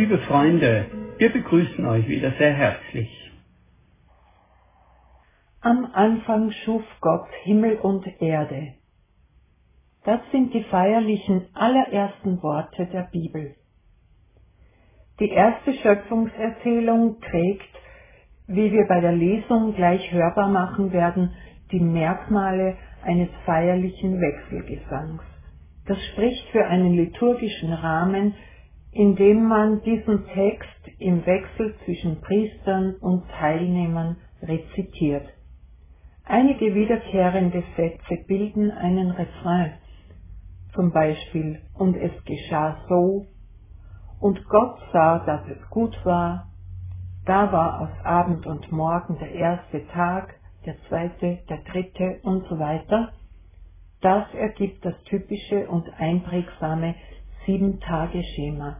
Liebe Freunde, wir begrüßen euch wieder sehr herzlich. Am Anfang schuf Gott Himmel und Erde. Das sind die feierlichen allerersten Worte der Bibel. Die erste Schöpfungserzählung trägt, wie wir bei der Lesung gleich hörbar machen werden, die Merkmale eines feierlichen Wechselgesangs. Das spricht für einen liturgischen Rahmen, in dem man diesen Text im Wechsel zwischen Priestern und Teilnehmern rezitiert. Einige wiederkehrende Sätze bilden einen Refrain, zum Beispiel und es geschah so, und Gott sah, dass es gut war, da war aus Abend und Morgen der erste Tag, der zweite, der dritte und so weiter. Das ergibt das typische und einprägsame Sieben-Tage-Schema.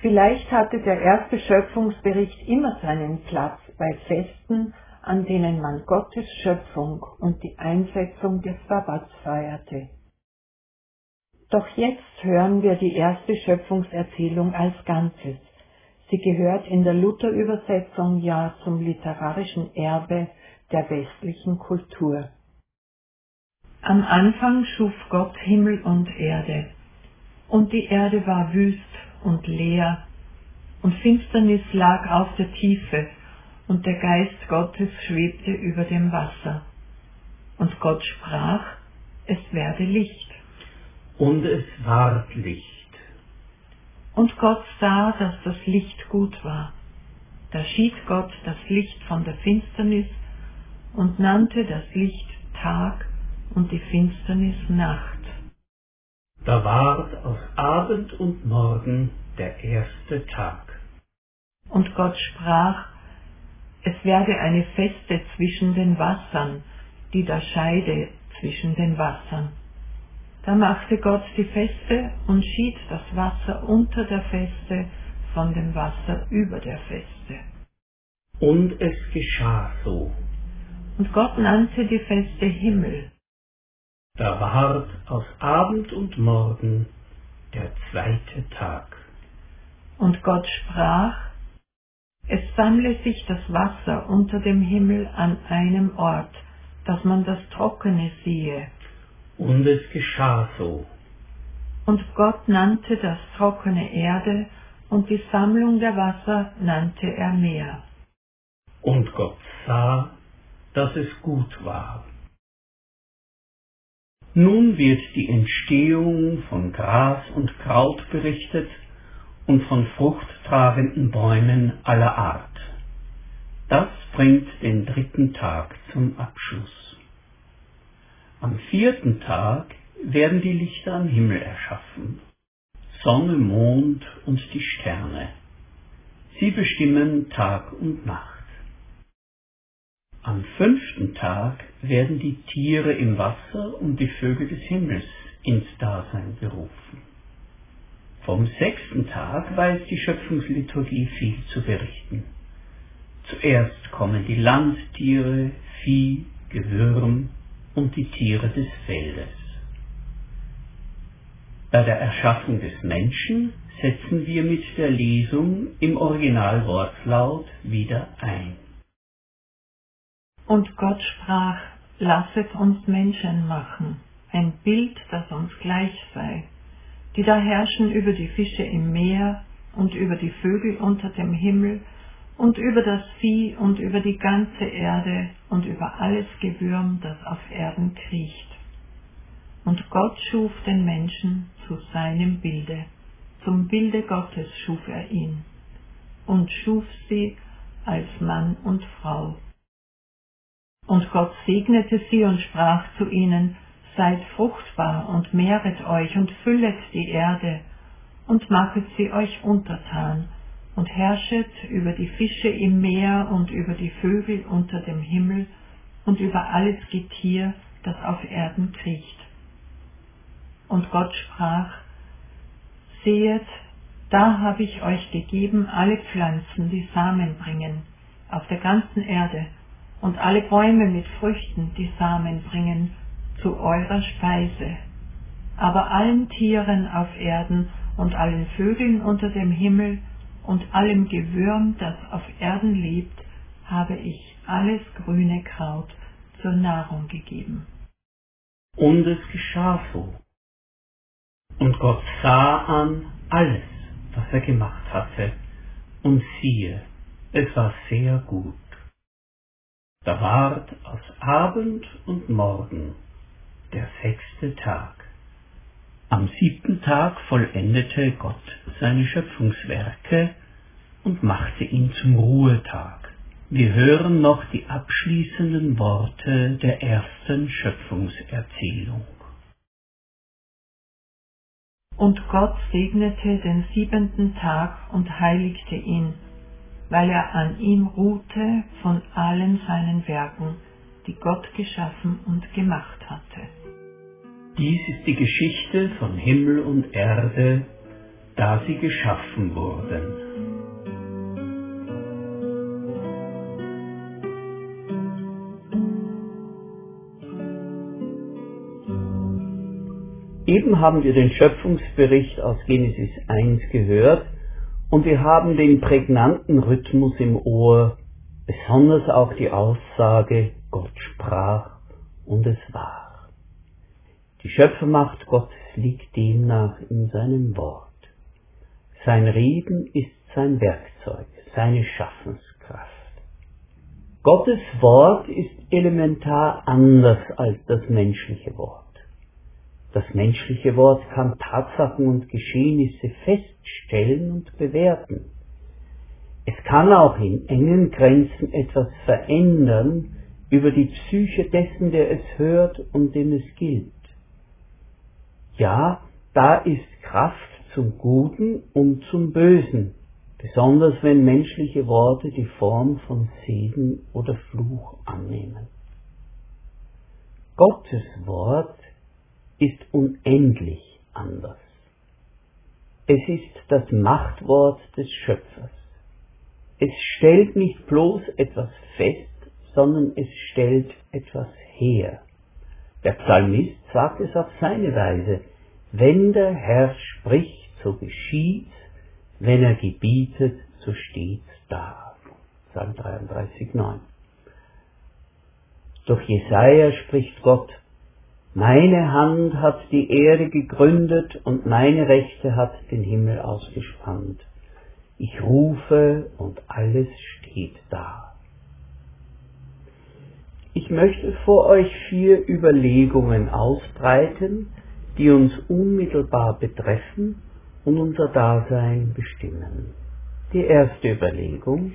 Vielleicht hatte der erste Schöpfungsbericht immer seinen Platz bei Festen, an denen man Gottes Schöpfung und die Einsetzung des Sabbats feierte. Doch jetzt hören wir die erste Schöpfungserzählung als Ganzes. Sie gehört in der Luther-Übersetzung ja zum literarischen Erbe der westlichen Kultur. Am Anfang schuf Gott Himmel und Erde, und die Erde war wüst und leer, und Finsternis lag auf der Tiefe, und der Geist Gottes schwebte über dem Wasser. Und Gott sprach, es werde Licht. Und es ward Licht. Und Gott sah, dass das Licht gut war. Da schied Gott das Licht von der Finsternis und nannte das Licht Tag und die Finsternis Nacht. Da ward aus Abend und Morgen der erste Tag. Und Gott sprach, es werde eine Feste zwischen den Wassern, die da scheide zwischen den Wassern. Da machte Gott die Feste und schied das Wasser unter der Feste von dem Wasser über der Feste. Und es geschah so. Und Gott nannte die Feste Himmel. Da ward aus Abend und Morgen der zweite Tag. Und Gott sprach, es sammle sich das Wasser unter dem Himmel an einem Ort, dass man das Trockene siehe. Und es geschah so. Und Gott nannte das trockene Erde, und die Sammlung der Wasser nannte er Meer. Und Gott sah, dass es gut war. Nun wird die Entstehung von Gras und Kraut berichtet und von fruchttragenden Bäumen aller Art. Das bringt den dritten Tag zum Abschluss. Am vierten Tag werden die Lichter am Himmel erschaffen, Sonne, Mond und die Sterne. Sie bestimmen Tag und Nacht. Am fünften Tag werden die Tiere im Wasser und die Vögel des Himmels ins Dasein berufen. Vom sechsten Tag weiß die Schöpfungsliturgie viel zu berichten. Zuerst kommen die Landtiere, Vieh, Gewürm, und die Tiere des Feldes. Bei der Erschaffung des Menschen setzen wir mit der Lesung im Originalwortlaut wieder ein. Und Gott sprach, lasset uns Menschen machen, ein Bild, das uns gleich sei, die da herrschen über die Fische im Meer und über die Vögel unter dem Himmel und über das Vieh und über die ganze Erde und über alles Gewürm, das auf Erden kriecht. Und Gott schuf den Menschen zu seinem Bilde, zum Bilde Gottes schuf er ihn und schuf sie als Mann und Frau. Und Gott segnete sie und sprach zu ihnen, Seid fruchtbar und mehret euch und füllet die Erde und machet sie euch untertan und herrschet über die Fische im Meer und über die Vögel unter dem Himmel und über alles Getier, das auf Erden kriecht. Und Gott sprach, Sehet, da habe ich euch gegeben alle Pflanzen, die Samen bringen, auf der ganzen Erde, und alle Bäume mit Früchten, die Samen bringen, zu eurer Speise. Aber allen Tieren auf Erden und allen Vögeln unter dem Himmel und allem Gewürm, das auf Erden lebt, habe ich alles grüne Kraut zur Nahrung gegeben. Und es geschah so. Und Gott sah an alles, was er gemacht hatte, und siehe, es war sehr gut. Da ward aus Abend und Morgen der sechste Tag. Am siebten Tag vollendete Gott seine Schöpfungswerke und machte ihn zum Ruhetag. Wir hören noch die abschließenden Worte der ersten Schöpfungserzählung. Und Gott segnete den siebenten Tag und heiligte ihn, weil er an ihm ruhte von allen seinen Werken, die Gott geschaffen und gemacht hatte. Dies ist die Geschichte von Himmel und Erde, da sie geschaffen wurden. Eben haben wir den Schöpfungsbericht aus Genesis 1 gehört und wir haben den prägnanten Rhythmus im Ohr, besonders auch die Aussage, Gott sprach und es war. Die Schöpfermacht Gottes liegt demnach in seinem Wort. Sein Reden ist sein Werkzeug, seine Schaffenskraft. Gottes Wort ist elementar anders als das menschliche Wort. Das menschliche Wort kann Tatsachen und Geschehnisse feststellen und bewerten. Es kann auch in engen Grenzen etwas verändern über die Psyche dessen, der es hört und dem es gilt. Ja, da ist Kraft zum Guten und zum Bösen, besonders wenn menschliche Worte die Form von Segen oder Fluch annehmen. Gottes Wort ist unendlich anders. Es ist das Machtwort des Schöpfers. Es stellt nicht bloß etwas fest, sondern es stellt etwas her. Der Psalmist sagt es auf seine Weise, wenn der Herr spricht, so geschieht, wenn er gebietet, so steht's da. Psalm 33, 9. Durch Jesaja spricht Gott, meine Hand hat die Erde gegründet und meine Rechte hat den Himmel ausgespannt. Ich rufe und alles steht da. Ich möchte vor euch vier Überlegungen ausbreiten, die uns unmittelbar betreffen und unser Dasein bestimmen. Die erste Überlegung.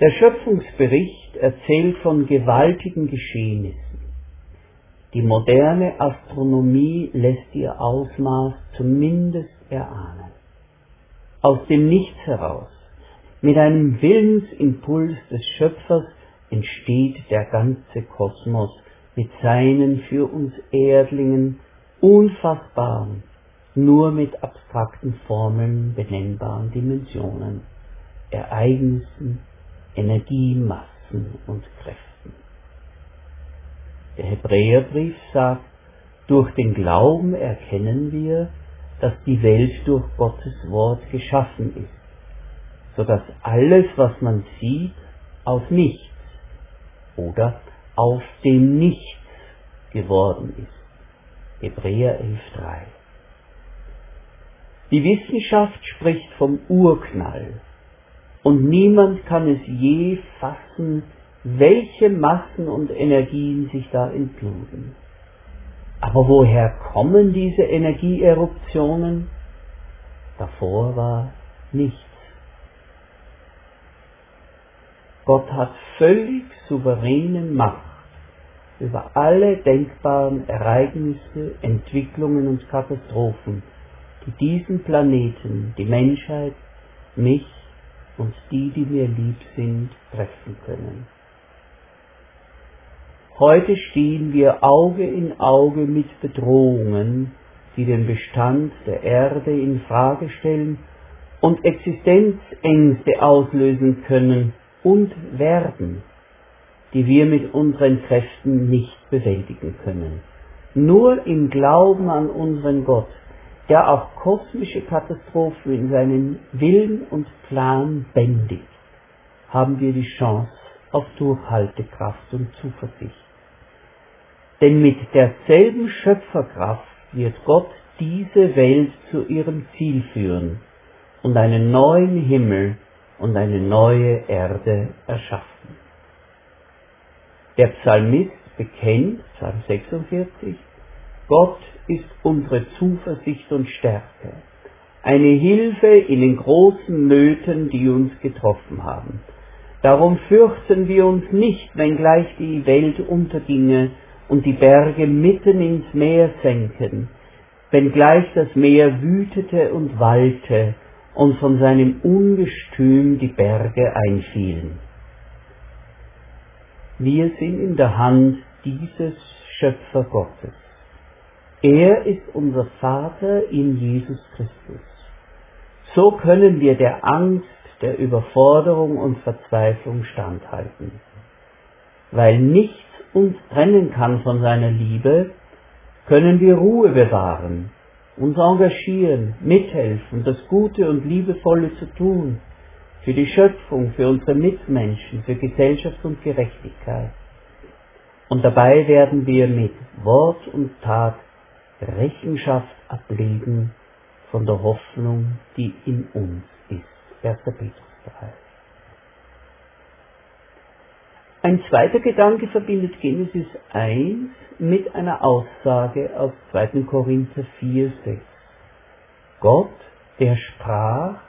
Der Schöpfungsbericht erzählt von gewaltigen Geschehnissen. Die moderne Astronomie lässt ihr Ausmaß zumindest erahnen. Aus dem Nichts heraus, mit einem Willensimpuls des Schöpfers entsteht der ganze Kosmos mit seinen für uns Erdlingen unfassbaren, nur mit abstrakten Formeln benennbaren Dimensionen, Ereignissen, Energiemassen und Kräften. Der Hebräerbrief sagt, durch den Glauben erkennen wir, dass die Welt durch Gottes Wort geschaffen ist, so dass alles, was man sieht, aus nichts oder auf dem Nichts geworden ist. Hebräer 11.3. Die Wissenschaft spricht vom Urknall und niemand kann es je fassen, welche Massen und Energien sich da entluden. Aber woher kommen diese Energieeruptionen? Davor war nichts. Gott hat völlig souveräne Macht über alle denkbaren Ereignisse, Entwicklungen und Katastrophen, die diesen Planeten, die Menschheit, mich und die, die mir lieb sind, treffen können. Heute stehen wir Auge in Auge mit Bedrohungen, die den Bestand der Erde in Frage stellen und Existenzängste auslösen können, und werden, die wir mit unseren Kräften nicht bewältigen können. Nur im Glauben an unseren Gott der auch kosmische Katastrophen in seinen Willen und Plan bändigt, haben wir die Chance auf Durchhaltekraft und Zuversicht. Denn mit derselben Schöpferkraft wird Gott diese Welt zu ihrem Ziel führen und einen neuen Himmel und eine neue Erde erschaffen. Der Psalmist bekennt, Psalm 46, Gott ist unsere Zuversicht und Stärke, eine Hilfe in den großen Nöten, die uns getroffen haben. Darum fürchten wir uns nicht, wenngleich die Welt unterginge und die Berge mitten ins Meer senken, wenngleich das Meer wütete und wallte und von seinem Ungestüm die Berge einfielen. Wir sind in der Hand dieses Schöpfer Gottes. Er ist unser Vater in Jesus Christus. So können wir der Angst, der Überforderung und Verzweiflung standhalten. Weil nichts uns trennen kann von seiner Liebe, können wir Ruhe bewahren, uns engagieren, mithelfen, das Gute und Liebevolle zu tun, für die Schöpfung, für unsere Mitmenschen, für Gesellschaft und Gerechtigkeit. Und dabei werden wir mit Wort und Tat Rechenschaft ablegen von der Hoffnung, die in uns ist. 1. Petrus 3. Ein zweiter Gedanke verbindet Genesis 1 mit einer Aussage aus 2. Korinther 4, 6. Gott, der sprach,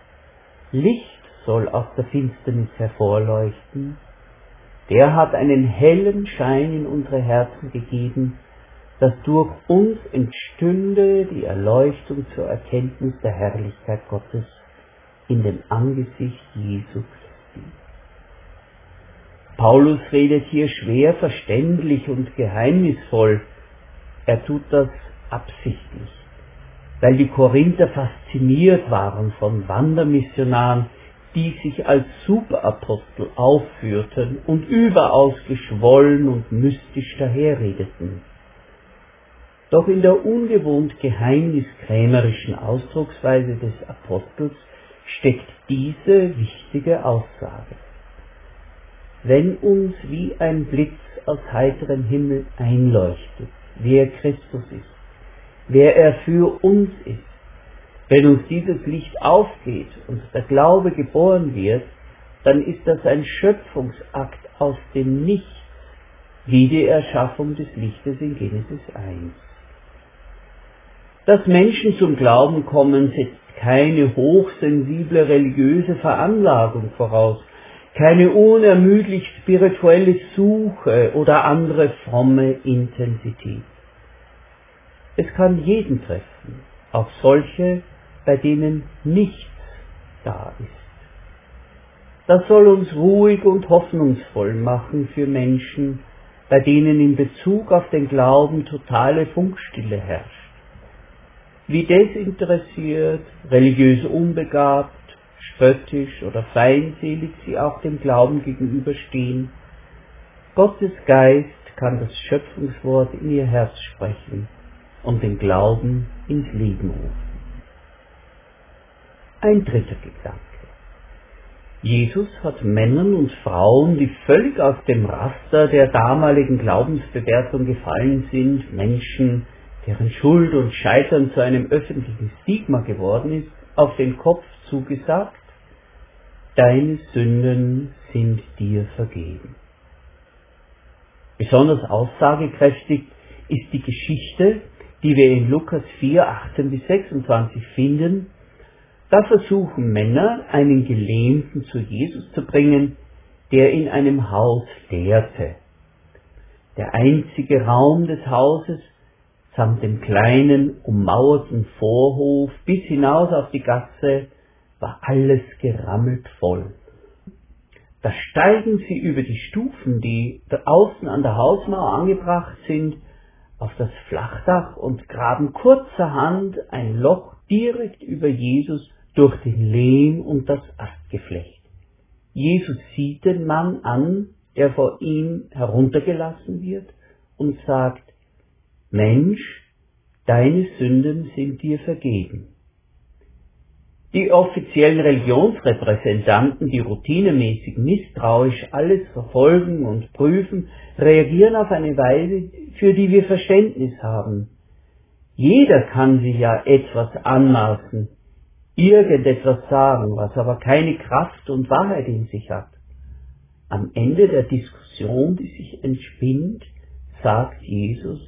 Licht soll aus der Finsternis hervorleuchten, der hat einen hellen Schein in unsere Herzen gegeben, dass durch uns entstünde die Erleuchtung zur Erkenntnis der Herrlichkeit Gottes in dem Angesicht Jesu Christi. Paulus redet hier schwer verständlich und geheimnisvoll. Er tut das absichtlich, weil die Korinther fasziniert waren von Wandermissionaren, die sich als Superapostel aufführten und überaus geschwollen und mystisch daherredeten. Doch in der ungewohnt geheimniskrämerischen Ausdrucksweise des Apostels steckt diese wichtige Aussage wenn uns wie ein Blitz aus heiterem Himmel einleuchtet, wer Christus ist, wer er für uns ist, wenn uns dieses Licht aufgeht und der Glaube geboren wird, dann ist das ein Schöpfungsakt aus dem Nichts, wie die Erschaffung des Lichtes in Genesis 1. Dass Menschen zum Glauben kommen, setzt keine hochsensible religiöse Veranlagung voraus, keine unermüdlich spirituelle Suche oder andere fromme Intensität. Es kann jeden treffen, auch solche, bei denen nichts da ist. Das soll uns ruhig und hoffnungsvoll machen für Menschen, bei denen in Bezug auf den Glauben totale Funkstille herrscht. Wie desinteressiert, religiös unbegabt, spöttisch oder feindselig sie auch dem Glauben gegenüberstehen, Gottes Geist kann das Schöpfungswort in ihr Herz sprechen und den Glauben ins Leben rufen. Ein dritter Gedanke. Jesus hat Männern und Frauen, die völlig aus dem Raster der damaligen Glaubensbewertung gefallen sind, Menschen, deren Schuld und Scheitern zu einem öffentlichen Stigma geworden ist, auf den Kopf zugesagt, deine Sünden sind dir vergeben. Besonders aussagekräftig ist die Geschichte, die wir in Lukas 4, 18 bis 26 finden. Da versuchen Männer, einen Gelähmten zu Jesus zu bringen, der in einem Haus lehrte. Der einzige Raum des Hauses samt dem kleinen, ummauerten Vorhof bis hinaus auf die Gasse war alles gerammelt voll. Da steigen sie über die Stufen, die außen an der Hausmauer angebracht sind, auf das Flachdach und graben kurzerhand ein Loch direkt über Jesus durch den Lehm und das Astgeflecht. Jesus sieht den Mann an, der vor ihm heruntergelassen wird, und sagt, Mensch, deine Sünden sind dir vergeben. Die offiziellen Religionsrepräsentanten, die routinemäßig misstrauisch alles verfolgen und prüfen, reagieren auf eine Weise, für die wir Verständnis haben. Jeder kann sich ja etwas anmaßen, irgendetwas sagen, was aber keine Kraft und Wahrheit in sich hat. Am Ende der Diskussion, die sich entspinnt, sagt Jesus,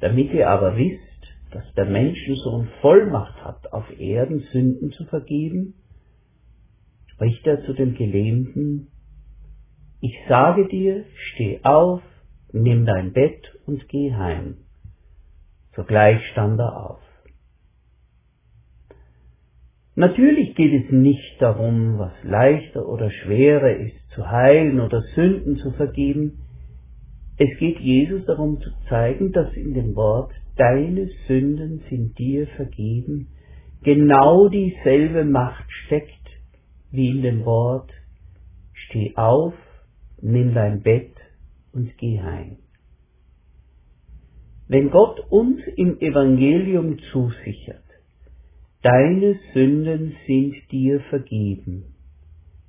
damit ihr aber wisst, dass der Menschensohn Vollmacht hat, auf Erden Sünden zu vergeben, spricht er zu dem Gelähmten, ich sage dir, steh auf, nimm dein Bett und geh heim. Sogleich stand er auf. Natürlich geht es nicht darum, was leichter oder schwerer ist, zu heilen oder Sünden zu vergeben. Es geht Jesus darum zu zeigen, dass in dem Wort deine Sünden sind dir vergeben, genau dieselbe Macht steckt wie in dem Wort, steh auf, nimm dein Bett und geh heim. Wenn Gott uns im Evangelium zusichert, deine Sünden sind dir vergeben,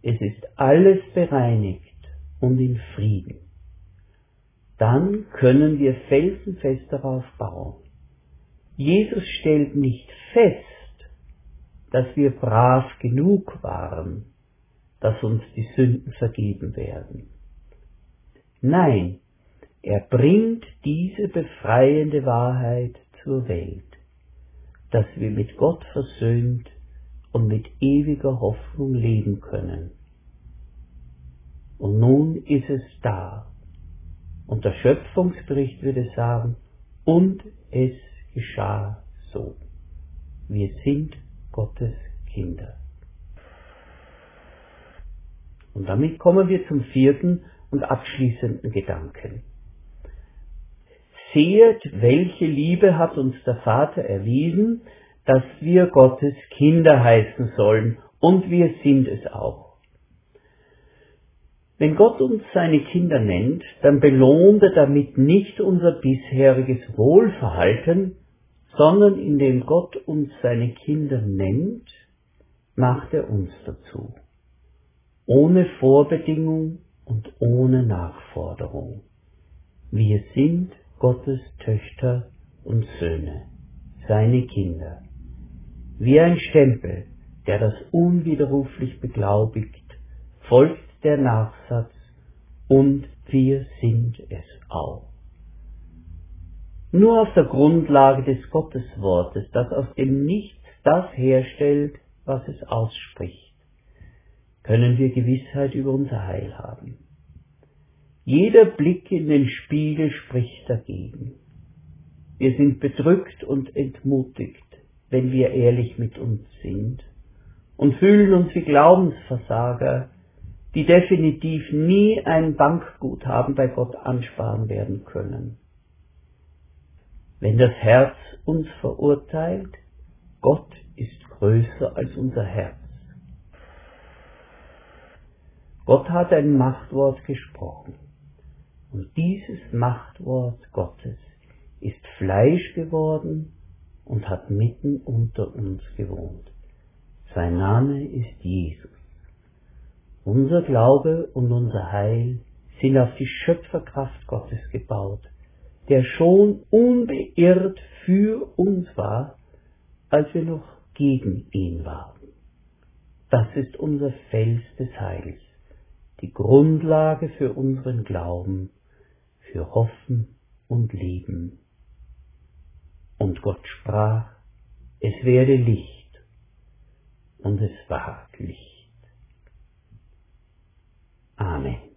es ist alles bereinigt und in Frieden, dann können wir felsenfest darauf bauen. Jesus stellt nicht fest, dass wir brav genug waren, dass uns die Sünden vergeben werden. Nein, er bringt diese befreiende Wahrheit zur Welt, dass wir mit Gott versöhnt und mit ewiger Hoffnung leben können. Und nun ist es da. Und der Schöpfungsbericht würde sagen, und es geschah so. Wir sind Gottes Kinder. Und damit kommen wir zum vierten und abschließenden Gedanken. Seht, welche Liebe hat uns der Vater erwiesen, dass wir Gottes Kinder heißen sollen, und wir sind es auch. Wenn Gott uns seine Kinder nennt, dann belohnt er damit nicht unser bisheriges Wohlverhalten, sondern indem Gott uns seine Kinder nennt, macht er uns dazu. Ohne Vorbedingung und ohne Nachforderung. Wir sind Gottes Töchter und Söhne, seine Kinder. Wie ein Stempel, der das unwiderruflich beglaubigt, folgt der Nachsatz und wir sind es auch. Nur auf der Grundlage des Gotteswortes, das aus dem Nichts das herstellt, was es ausspricht, können wir Gewissheit über unser Heil haben. Jeder Blick in den Spiegel spricht dagegen. Wir sind bedrückt und entmutigt, wenn wir ehrlich mit uns sind und fühlen uns wie Glaubensversager, die definitiv nie ein Bankguthaben bei Gott ansparen werden können. Wenn das Herz uns verurteilt, Gott ist größer als unser Herz. Gott hat ein Machtwort gesprochen. Und dieses Machtwort Gottes ist Fleisch geworden und hat mitten unter uns gewohnt. Sein Name ist Jesus. Unser Glaube und unser Heil sind auf die Schöpferkraft Gottes gebaut, der schon unbeirrt für uns war, als wir noch gegen ihn waren. Das ist unser Fels des Heils, die Grundlage für unseren Glauben, für Hoffen und Leben. Und Gott sprach, es werde Licht, und es ward Licht. Amen.